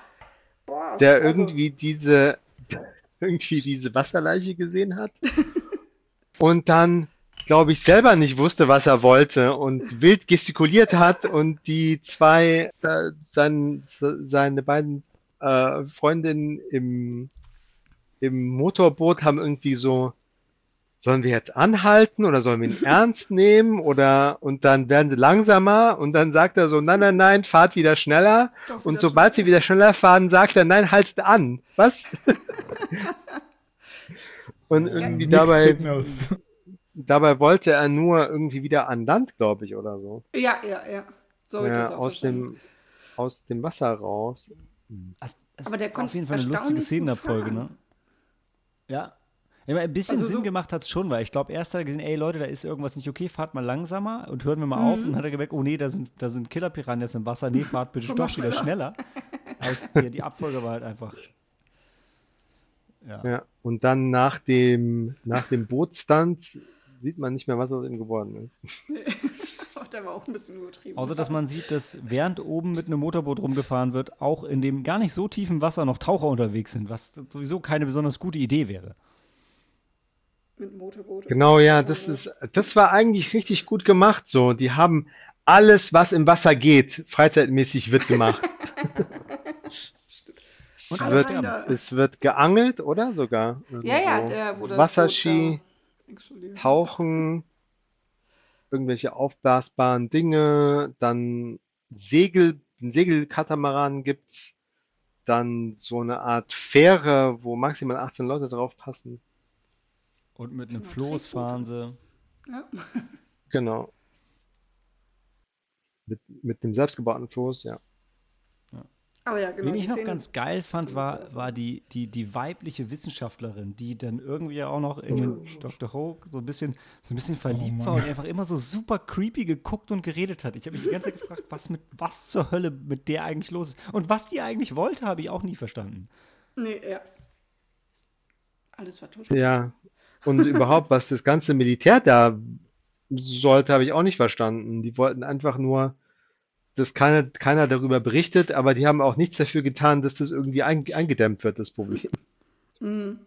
Boah, der also irgendwie diese irgendwie diese Wasserleiche gesehen hat und dann, glaube ich, selber nicht wusste, was er wollte und wild gestikuliert hat und die zwei, da, sein, seine beiden äh, Freundinnen im, im Motorboot haben irgendwie so sollen wir jetzt anhalten oder sollen wir ihn ernst nehmen oder und dann werden sie langsamer und dann sagt er so, nein, nein, nein, fahrt wieder schneller wieder und sobald schneller. sie wieder schneller fahren, sagt er, nein, haltet an. Was? und ja, irgendwie dabei, dabei wollte er nur irgendwie wieder an Land, glaube ich, oder so. Ja, ja, ja. So ja aus dem aus dem Wasser raus. Es, es Aber der kommt auf jeden Fall eine lustige Szenenabfolge, ne? Ja, ja, ein bisschen also Sinn so gemacht hat es schon, weil ich glaube, erst hat er gesehen, ey Leute, da ist irgendwas nicht okay, fahrt mal langsamer und hören wir mal mhm. auf. Und dann hat er gemerkt, oh nee, da sind, da sind Killer-Piranhas im Wasser, nee, fahrt bitte doch wieder schneller. Also die, die Abfolge war halt einfach. Ja. ja. und dann nach dem, nach dem Bootstand sieht man nicht mehr, was aus ihm geworden ist. Der war auch ein bisschen übertrieben. Außer, dass man sieht, dass während oben mit einem Motorboot rumgefahren wird, auch in dem gar nicht so tiefen Wasser noch Taucher unterwegs sind, was sowieso keine besonders gute Idee wäre mit Motorboot. Genau, ja, das ist, das war eigentlich richtig gut gemacht. So, die haben alles, was im Wasser geht, freizeitmäßig wird gemacht. es, wird, es wird geangelt, oder sogar? Ja, ja, der, wo das Wasserski, Tauchen, irgendwelche aufblasbaren Dinge, dann Segel, einen Segelkatamaran gibt's, dann so eine Art Fähre, wo maximal 18 Leute drauf passen. Und mit einem genau, Floß fahren sie. Ja. Genau. Mit, mit dem selbstgebauten Floß, ja. Oh ja genau, Wen ich noch ganz geil fand, war, war die, die, die weibliche Wissenschaftlerin, die dann irgendwie auch noch in den oh. Dr. Hoke so ein bisschen, so ein bisschen verliebt oh war und einfach immer so super creepy geguckt und geredet hat. Ich habe mich die ganze Zeit gefragt, was mit was zur Hölle mit der eigentlich los ist. Und was die eigentlich wollte, habe ich auch nie verstanden. Nee, ja. Alles war tusch. Ja, und überhaupt, was das ganze Militär da sollte, habe ich auch nicht verstanden. Die wollten einfach nur dass keiner, keiner darüber berichtet, aber die haben auch nichts dafür getan, dass das irgendwie ein, eingedämmt wird, das Problem. Mhm.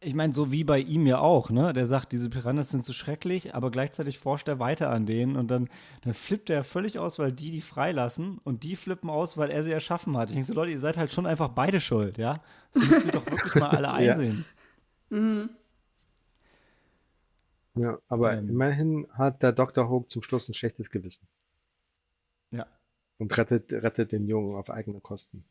Ich meine, so wie bei ihm ja auch, ne? Der sagt, diese Piranhas sind so schrecklich, aber gleichzeitig forscht er weiter an denen und dann, dann flippt er völlig aus, weil die die freilassen und die flippen aus, weil er sie erschaffen hat. Ich denke so, Leute, ihr seid halt schon einfach beide schuld, ja? Das müsst ihr doch wirklich mal alle einsehen. Ja. Mhm. Ja, aber ähm. immerhin hat der Dr. Hook zum Schluss ein schlechtes Gewissen. Und rettet, rettet den Jungen auf eigene Kosten.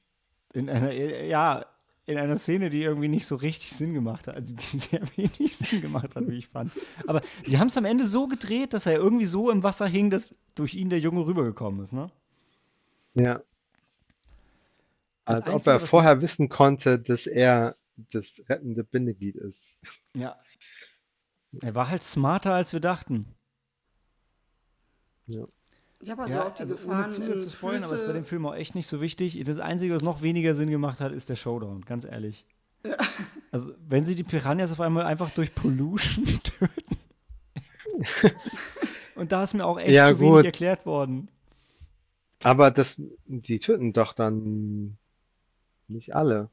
In einer, ja, in einer Szene, die irgendwie nicht so richtig Sinn gemacht hat, also die sehr wenig Sinn gemacht hat, wie ich fand. Aber sie haben es am Ende so gedreht, dass er irgendwie so im Wasser hing, dass durch ihn der Junge rübergekommen ist, ne? Ja. Als Einzige, ob er vorher wissen konnte, dass er das rettende Bindeglied ist. Ja. Er war halt smarter, als wir dachten. Ja. Ja, aber so ja, auch die also Gefahren ohne zu spoilern, aber ist bei dem Film auch echt nicht so wichtig. Das Einzige, was noch weniger Sinn gemacht hat, ist der Showdown, ganz ehrlich. Ja. Also, wenn sie die Piranhas auf einmal einfach durch Pollution töten. Und da ist mir auch echt ja, zu gut. wenig erklärt worden. Aber das, die töten doch dann nicht alle.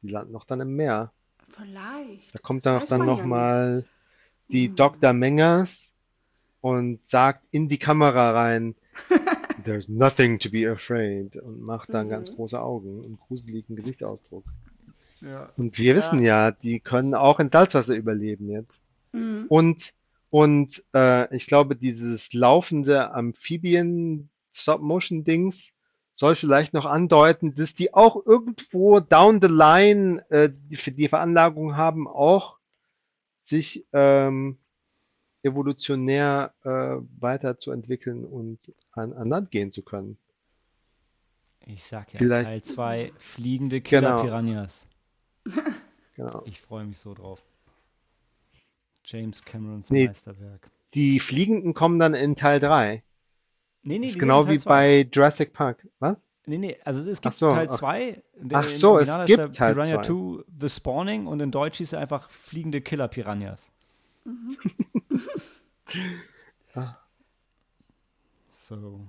Die landen noch dann im Meer. Vielleicht. Da kommt dann, dann noch ja mal die hm. Dr. Mengers und sagt in die Kamera rein, There's nothing to be afraid und macht dann mhm. ganz große Augen und gruseligen Gesichtsausdruck. Ja. Und wir wissen ja, die können auch in Salzwasser überleben jetzt. Mhm. Und und äh, ich glaube, dieses laufende Amphibien Stop-Motion-Dings soll vielleicht noch andeuten, dass die auch irgendwo down the line äh, die, die Veranlagung haben, auch sich ähm, evolutionär äh, weiterzuentwickeln und an, an Land gehen zu können. Ich sag ja, Vielleicht, Teil 2, fliegende Killer-Piranhas. Genau. genau. Ich freue mich so drauf. James Camerons nee, Meisterwerk. Die Fliegenden kommen dann in Teil 3. Nee, nee, ist genau wie zwei. bei Jurassic Park. Was? Nee, nee, also es gibt so, Teil 2. Ach so, es gibt Teil 2. Piranha 2, The Spawning und in Deutsch hieß er einfach fliegende Killer-Piranhas. Mhm. ah. So,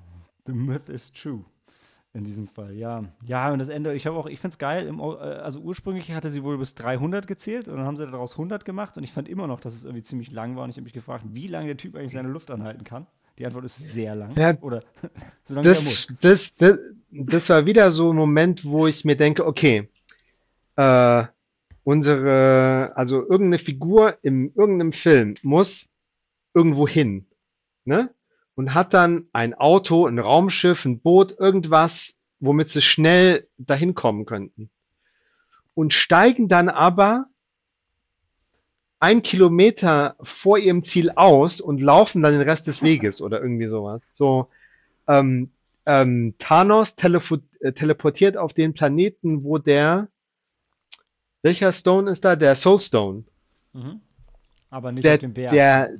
the myth is true. In diesem Fall, ja. Ja, und das Ende, ich habe auch, ich finde es geil, im, äh, also ursprünglich hatte sie wohl bis 300 gezählt und dann haben sie daraus 100 gemacht und ich fand immer noch, dass es irgendwie ziemlich lang war und ich habe mich gefragt, wie lange der Typ eigentlich seine Luft anhalten kann. Die Antwort ist sehr lang. Ja, Oder so lange das, er muss. Das, das, das war wieder so ein Moment, wo ich mir denke, okay, äh, unsere, also irgendeine Figur in irgendeinem Film muss irgendwo hin, ne? Und hat dann ein Auto, ein Raumschiff, ein Boot, irgendwas, womit sie schnell dahin kommen könnten. Und steigen dann aber ein Kilometer vor ihrem Ziel aus und laufen dann den Rest des Weges oder irgendwie sowas. So, ähm, ähm, Thanos äh, teleportiert auf den Planeten, wo der welcher Stone ist da? Der Soulstone. Mhm. Aber nicht der, auf dem Berg. Der,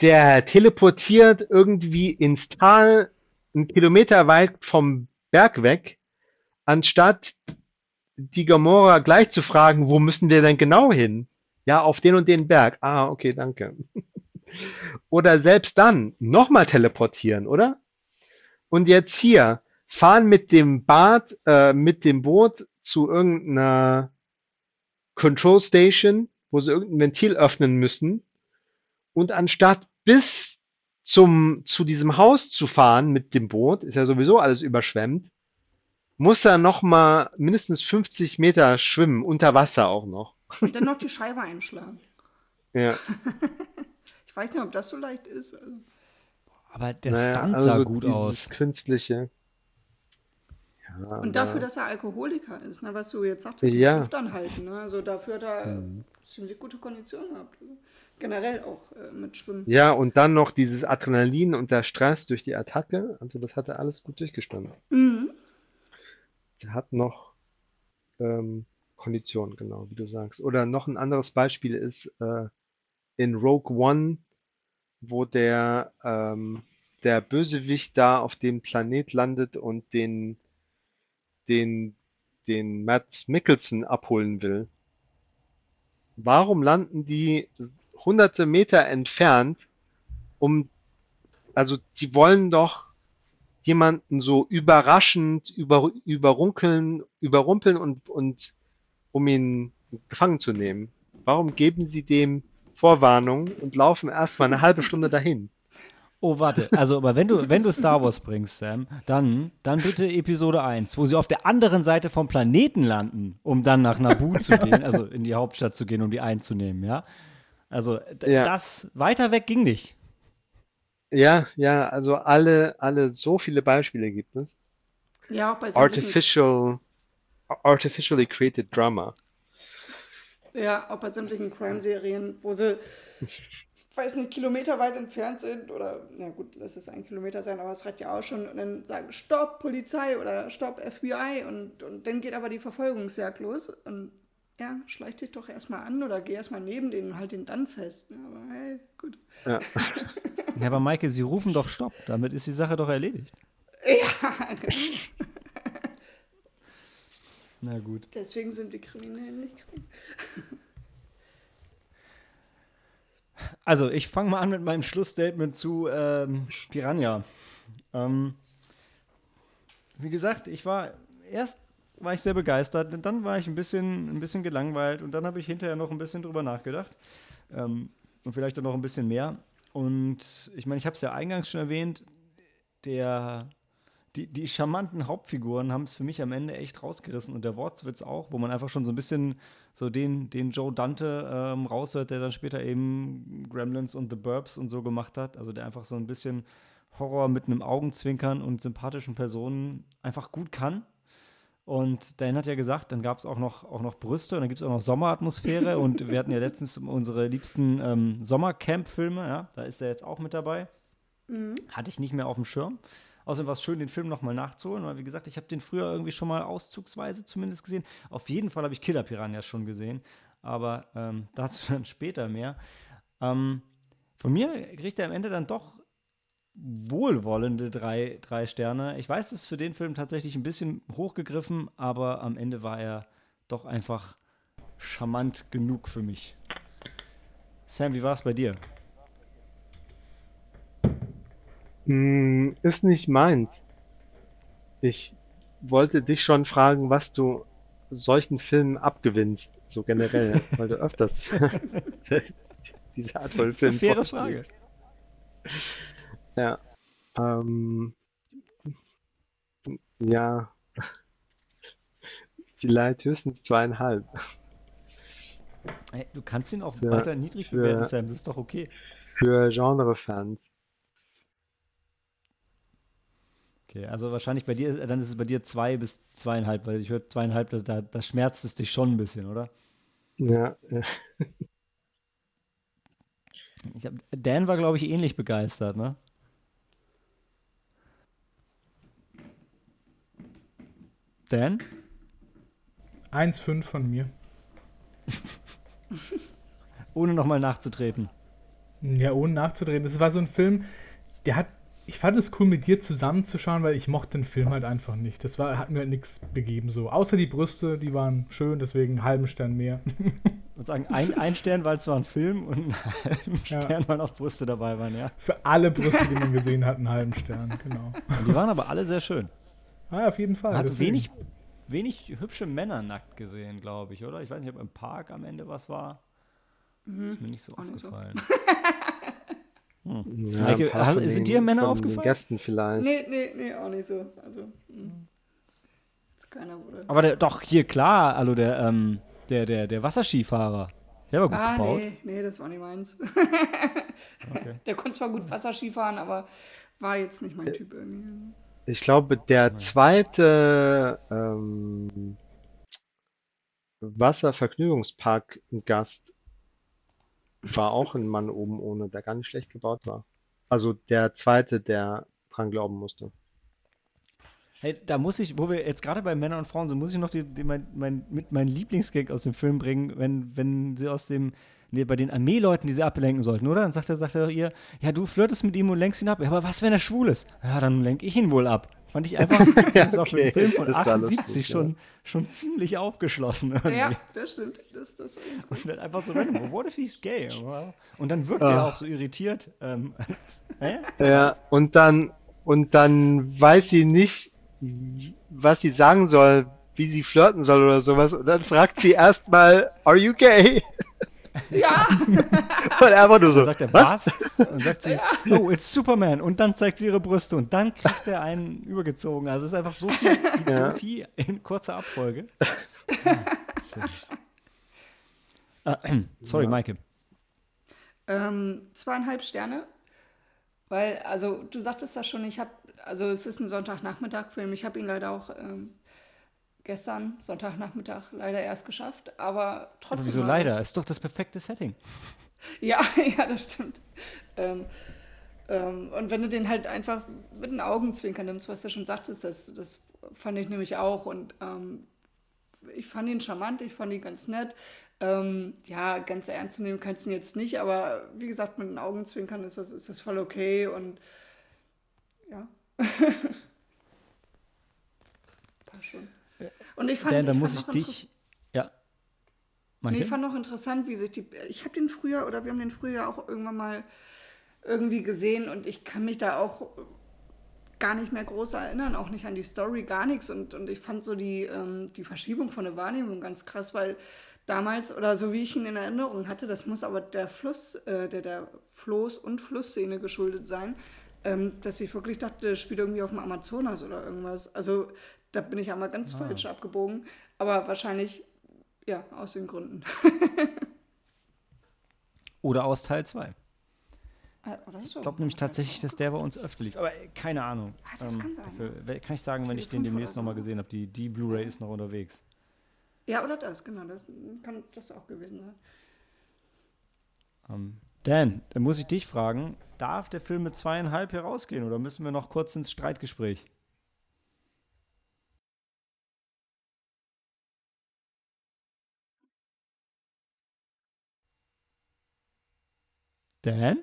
der teleportiert irgendwie ins Tal einen Kilometer weit vom Berg weg, anstatt die Gamora gleich zu fragen, wo müssen wir denn genau hin? Ja, auf den und den Berg. Ah, okay, danke. oder selbst dann nochmal teleportieren, oder? Und jetzt hier, fahren mit dem Bad, äh, mit dem Boot zu irgendeiner Control Station, wo sie irgendein Ventil öffnen müssen. Und anstatt bis zum, zu diesem Haus zu fahren mit dem Boot, ist ja sowieso alles überschwemmt, muss er noch mal mindestens 50 Meter schwimmen, unter Wasser auch noch. Und dann noch die Scheibe einschlagen. Ja. ich weiß nicht, ob das so leicht ist. Aber der naja, Stunt sah also gut aus. Künstliche. Ja, und dafür, dass er Alkoholiker ist, ne, was du jetzt sagtest, ja. Luft anhalten. Ne? Also dafür hat er mhm. ziemlich gute Konditionen gehabt. Also generell auch äh, mit Schwimmen. Ja, und dann noch dieses Adrenalin und der Stress durch die Attacke. Also das hat er alles gut durchgestanden. Mhm. Der hat noch ähm, Konditionen, genau, wie du sagst. Oder noch ein anderes Beispiel ist äh, in Rogue One, wo der, ähm, der Bösewicht da auf dem Planet landet und den den, den Matt Mickelson abholen will, warum landen die hunderte Meter entfernt, um, also die wollen doch jemanden so überraschend über, überrunkeln, überrumpeln und, und um ihn gefangen zu nehmen? Warum geben sie dem Vorwarnung und laufen erstmal eine halbe Stunde dahin? Oh, warte. Also, aber wenn du, wenn du Star Wars bringst, Sam, dann, dann bitte Episode 1, wo sie auf der anderen Seite vom Planeten landen, um dann nach Naboo zu gehen, also in die Hauptstadt zu gehen, um die einzunehmen, ja? Also, ja. das weiter weg ging nicht. Ja, ja, also alle, alle, so viele Beispiele gibt es. Ja, auch bei Artificial, artificially created drama. Ja, auch bei sämtlichen Crime-Serien, wo sie weiß nicht, Kilometer weit entfernt sind oder, na gut, lass es ein Kilometer sein, aber es reicht ja auch schon und dann sagen, stopp Polizei oder stopp FBI und, und dann geht aber die Verfolgungsjagd los und ja, schleich dich doch erstmal an oder geh erstmal neben denen und halt ihn dann fest. Ja, aber hey, gut. Ja. ja, aber Maike, Sie rufen doch Stopp, damit ist die Sache doch erledigt. Ja, genau. Na gut. Deswegen sind die Kriminellen nicht kriminell. Also, ich fange mal an mit meinem Schlussstatement zu ähm, Piranha. Ähm, wie gesagt, ich war erst war ich sehr begeistert, dann war ich ein bisschen, ein bisschen gelangweilt und dann habe ich hinterher noch ein bisschen drüber nachgedacht ähm, und vielleicht auch noch ein bisschen mehr. Und ich meine, ich habe es ja eingangs schon erwähnt, der die, die charmanten Hauptfiguren haben es für mich am Ende echt rausgerissen und der Wortwitz auch, wo man einfach schon so ein bisschen so den, den Joe Dante ähm, raushört, der dann später eben Gremlins und The Burbs und so gemacht hat. Also der einfach so ein bisschen Horror mit einem Augenzwinkern und sympathischen Personen einfach gut kann. Und Dan hat ja gesagt, dann gab es auch noch, auch noch Brüste und dann gibt es auch noch Sommeratmosphäre. und wir hatten ja letztens unsere liebsten ähm, Sommercamp-Filme, ja, da ist er jetzt auch mit dabei. Mhm. Hatte ich nicht mehr auf dem Schirm. Außerdem war es schön, den Film nochmal nachzuholen, weil wie gesagt, ich habe den früher irgendwie schon mal auszugsweise zumindest gesehen. Auf jeden Fall habe ich Killer Piranha schon gesehen, aber ähm, dazu dann später mehr. Ähm, von mir kriegt er am Ende dann doch wohlwollende drei, drei Sterne. Ich weiß, es ist für den Film tatsächlich ein bisschen hochgegriffen, aber am Ende war er doch einfach charmant genug für mich. Sam, wie war es bei dir? Hm, ist nicht meins. Ich wollte dich schon fragen, was du solchen Filmen abgewinnst, so generell, weil du öfters diese Art von Film. Das ist eine faire Frage. Ja. Ähm, ja. Vielleicht höchstens zweieinhalb. Hey, du kannst ihn auch für, weiter niedrig bewerten, Sam, das ist doch okay. Für Genre-Fans. Okay, also wahrscheinlich bei dir, dann ist es bei dir zwei bis zweieinhalb, weil ich höre zweieinhalb, da, da schmerzt es dich schon ein bisschen, oder? Ja. Ich hab, Dan war, glaube ich, ähnlich begeistert, ne? Dan? 1,5 von mir. ohne nochmal nachzutreten. Ja, ohne nachzutreten. Das war so ein Film, der hat ich fand es cool, mit dir zusammenzuschauen, weil ich mochte den Film halt einfach nicht. Das war, hat mir halt nichts begeben, so. Außer die Brüste, die waren schön, deswegen einen halben Stern mehr. Und sagen, ein, ein Stern, weil es war ein Film und einen halben Stern, ja. weil auch Brüste dabei waren, ja. Für alle Brüste, die man gesehen hat, einen halben Stern, genau. Und die waren aber alle sehr schön. Ah, auf jeden Fall. Man hat wenig, wenig hübsche Männer nackt gesehen, glaube ich, oder? Ich weiß nicht, ob im Park am Ende was war. Mhm. Ist mir nicht so Auch aufgefallen. Nicht so. Hm. Ja, Michael, also, sind dir Männer aufgefallen? Gästen vielleicht. Nee, nee, nee, auch nicht so. Also, hm. keiner, oder? Aber der, doch, hier, klar, also der, ähm, der, der, der Wasserskifahrer. Der war gut ah, gebaut. Nee, nee, das war nicht meins. okay. Der konnte zwar gut Wasserski fahren, aber war jetzt nicht mein Typ irgendwie. Ich glaube, der zweite ähm, Wasservergnügungspark-Gast war auch ein Mann oben ohne, der gar nicht schlecht gebaut war. Also der zweite, der dran glauben musste. Hey, da muss ich, wo wir jetzt gerade bei Männern und Frauen sind, muss ich noch die, die, mein, mein, mit meinen Lieblingsgag aus dem Film bringen, wenn, wenn sie aus dem, nee, bei den Armeeleuten, die sie ablenken sollten, oder? Dann sagt er, sagt er ihr, ja, du flirtest mit ihm und lenkst ihn ab. Ja, aber was, wenn er schwul ist? Ja, dann lenk ich ihn wohl ab. Fand ich einfach, ja, das war für einen Film von 78 lustig, schon, ja. schon ziemlich aufgeschlossen. Irgendwie. Ja, das stimmt. Das, das und dann einfach so random, what if he's gay? Und dann wirkt ah. er auch so irritiert. Ähm, ja, und dann, und dann weiß sie nicht, was sie sagen soll, wie sie flirten soll oder sowas. Und dann fragt sie erstmal, are you gay? Ja. und einfach nur so, dann sagt er, was? was? Und sagt sie, oh, it's Superman. Und dann zeigt sie ihre Brüste und dann kriegt er einen übergezogen. Also es ist einfach so viel Idiotie ja. in kurzer Abfolge. ah, sorry, ja. Maike. Ähm, zweieinhalb Sterne. Weil, also du sagtest das schon, ich habe, also es ist ein Sonntagnachmittag-Film. Ich habe ihn leider auch ähm, gestern, Sonntagnachmittag, leider erst geschafft, aber trotzdem. Aber wieso leider? Ist doch das perfekte Setting. ja, ja, das stimmt. Ähm, ähm, und wenn du den halt einfach mit den Augenzwinkern nimmst, was du schon sagtest, das, das fand ich nämlich auch. Und ähm, ich fand ihn charmant, ich fand ihn ganz nett. Ähm, ja, ganz ernst zu nehmen kannst du ihn jetzt nicht, aber wie gesagt, mit den Augenzwinkern ist das, ist das voll okay und ja. Passt schon. Und ich fand, Dan, da ich muss ich dich. Ja. Nee, ich fand auch interessant, wie sich die. Ich habe den früher, oder wir haben den früher auch irgendwann mal irgendwie gesehen und ich kann mich da auch gar nicht mehr groß erinnern, auch nicht an die Story, gar nichts. Und, und ich fand so die, ähm, die Verschiebung von der Wahrnehmung ganz krass, weil damals, oder so wie ich ihn in Erinnerung hatte, das muss aber der Fluss, äh, der, der Floß- und Flussszene geschuldet sein, ähm, dass ich wirklich dachte, das spielt irgendwie auf dem Amazonas oder irgendwas. Also da bin ich einmal ganz ah. falsch abgebogen, aber wahrscheinlich, ja, aus den Gründen. Oder aus Teil 2. Ah, ich glaube nämlich tatsächlich, dass der bei uns öfter lief. Aber äh, keine Ahnung. Ah, das ähm, kann sein. Dafür, kann ich sagen, wenn ich den demnächst nochmal gesehen habe. Die, die Blu-ray ist noch unterwegs. Ja, oder das, genau. Das kann das auch gewesen sein. Um, ähm, Dan, dann muss ich dich fragen, darf der Film mit zweieinhalb hier rausgehen oder müssen wir noch kurz ins Streitgespräch? Dan?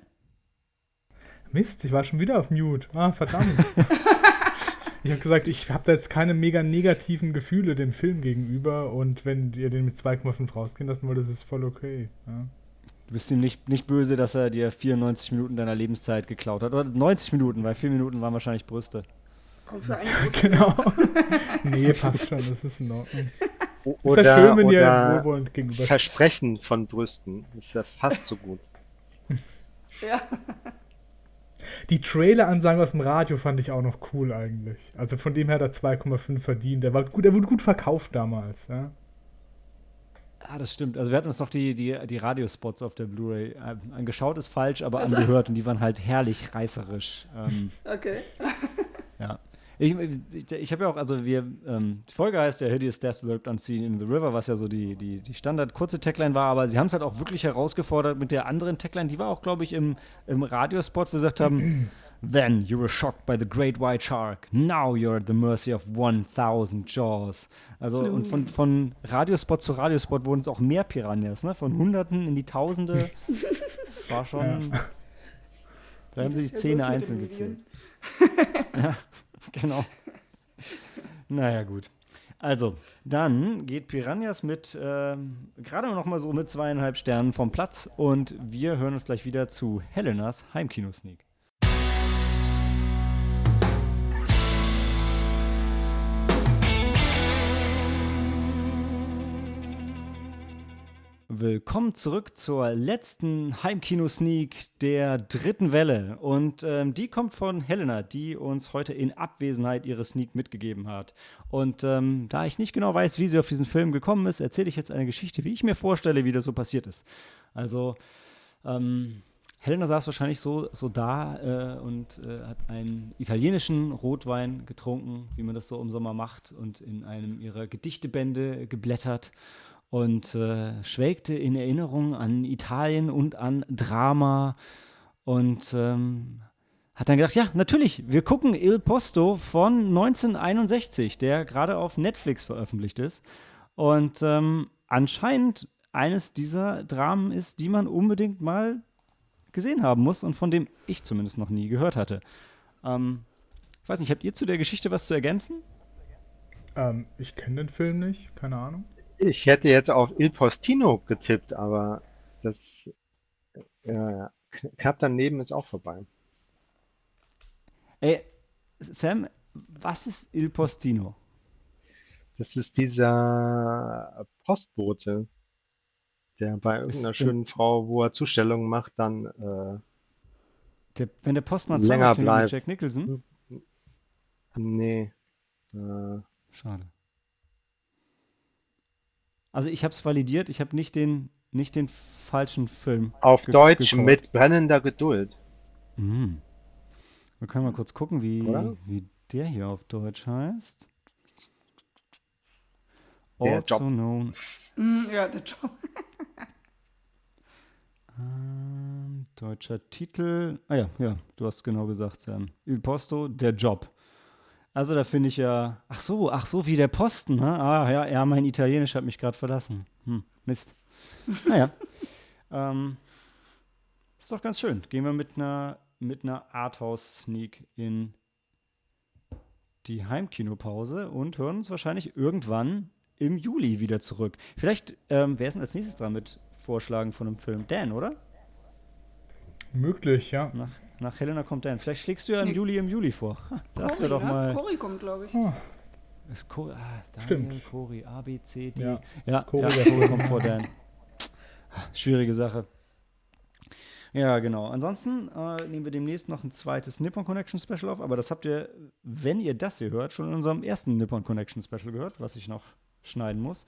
Mist, ich war schon wieder auf Mute. Ah, verdammt. ich habe gesagt, ich habe da jetzt keine mega negativen Gefühle dem Film gegenüber und wenn ihr den mit 2,5 rausgehen lassen wollt, ist es voll okay. Ja. Du bist ihm nicht, nicht böse, dass er dir 94 Minuten deiner Lebenszeit geklaut hat. Oder 90 Minuten, weil 4 Minuten waren wahrscheinlich Brüste. Kommt für eine Brüste. genau. nee, passt schon, das ist in Ordnung. Oder, ist ja schön, wenn ihr wohlwollend gegenüber Versprechen von Brüsten. Das ist ja fast so gut. Ja. Die Trailer-Ansagen aus dem Radio fand ich auch noch cool eigentlich. Also von dem her hat er 2,5 verdient. Der war gut, der wurde gut verkauft damals, ja. Ah, das stimmt. Also wir hatten uns noch die, die, die Radiospots auf der Blu-ray äh, angeschaut, ist falsch, aber also. angehört und die waren halt herrlich reißerisch. Ähm, okay. Ich, ich, ich habe ja auch, also wir, ähm, die Folge heißt ja Hideous Death Lurked Unseen in the River, was ja so die, die, die Standard kurze Tagline war, aber sie haben es halt auch wirklich herausgefordert mit der anderen Tagline, die war auch, glaube ich, im, im Radiospot, wo sie gesagt haben, Then you were shocked by the great white shark. Now you're at the mercy of 1000 Jaws. Also, und von, von Radiospot zu Radiospot wurden es auch mehr Piranhas, ne? Von Hunderten in die Tausende. Das war schon. Ja. Da haben sie die Zähne einzeln gezählt. ja. genau. Naja, gut. Also, dann geht Piranhas mit äh, gerade noch mal so mit zweieinhalb Sternen vom Platz und wir hören uns gleich wieder zu Helenas Heimkino-Sneak. Willkommen zurück zur letzten Heimkino-Sneak der dritten Welle. Und ähm, die kommt von Helena, die uns heute in Abwesenheit ihre Sneak mitgegeben hat. Und ähm, da ich nicht genau weiß, wie sie auf diesen Film gekommen ist, erzähle ich jetzt eine Geschichte, wie ich mir vorstelle, wie das so passiert ist. Also, ähm, Helena saß wahrscheinlich so, so da äh, und äh, hat einen italienischen Rotwein getrunken, wie man das so im Sommer macht, und in einem ihrer Gedichtebände geblättert und äh, schwelgte in Erinnerung an Italien und an Drama und ähm, hat dann gedacht, ja, natürlich, wir gucken Il Posto von 1961, der gerade auf Netflix veröffentlicht ist. Und ähm, anscheinend eines dieser Dramen ist, die man unbedingt mal gesehen haben muss und von dem ich zumindest noch nie gehört hatte. Ähm, ich weiß nicht, habt ihr zu der Geschichte was zu ergänzen? Ähm, ich kenne den Film nicht, keine Ahnung. Ich hätte jetzt auf Il Postino getippt, aber das äh, knapp daneben ist auch vorbei. Ey, Sam, was ist Il Postino? Das ist dieser Postbote, der bei irgendeiner schönen Frau, wo er Zustellungen macht, dann äh, der, wenn der Postmann länger bleibt. Jack Nicholson? Nee. Äh, Schade. Also ich habe es validiert, ich habe nicht den, nicht den falschen Film. Auf Deutsch geguckt. mit brennender Geduld. Mhm. Wir können mal kurz gucken, wie, wie der hier auf Deutsch heißt. Der also Job. known. Mm, ja, der Job. ähm, deutscher Titel. Ah ja, ja, du hast genau gesagt, Sam. Il Posto, der Job. Also da finde ich ja, ach so, ach so, wie der Posten, ne? Ah ja, ja, mein Italienisch hat mich gerade verlassen. Hm, Mist. Naja. ähm, ist doch ganz schön. Gehen wir mit einer mit einer Arthouse-Sneak in die Heimkinopause und hören uns wahrscheinlich irgendwann im Juli wieder zurück. Vielleicht, ähm, wer ist denn als nächstes dran mit Vorschlagen von einem Film? Dan, oder? Möglich, ja. Nach, nach Helena kommt Dan. Vielleicht schlägst du ja im nee. Juli im Juli vor. Das wäre doch ne? mal. Cory kommt, glaube ich. Oh. Ist Cori, ah, Daniel, Stimmt. Cory, A, B, C, D. Ja, ja, Cory, ja, Cory kommt vor Dan. Schwierige Sache. Ja, genau. Ansonsten äh, nehmen wir demnächst noch ein zweites Nippon Connection Special auf, aber das habt ihr, wenn ihr das hier hört, schon in unserem ersten Nippon Connection Special gehört, was ich noch schneiden muss.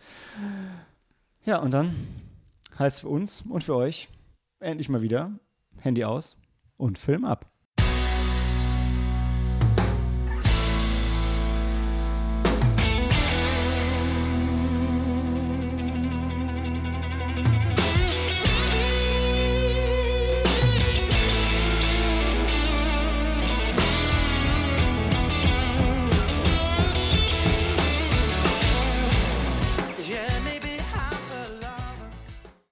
Ja, und dann heißt es für uns und für euch endlich mal wieder Handy aus und Film ab.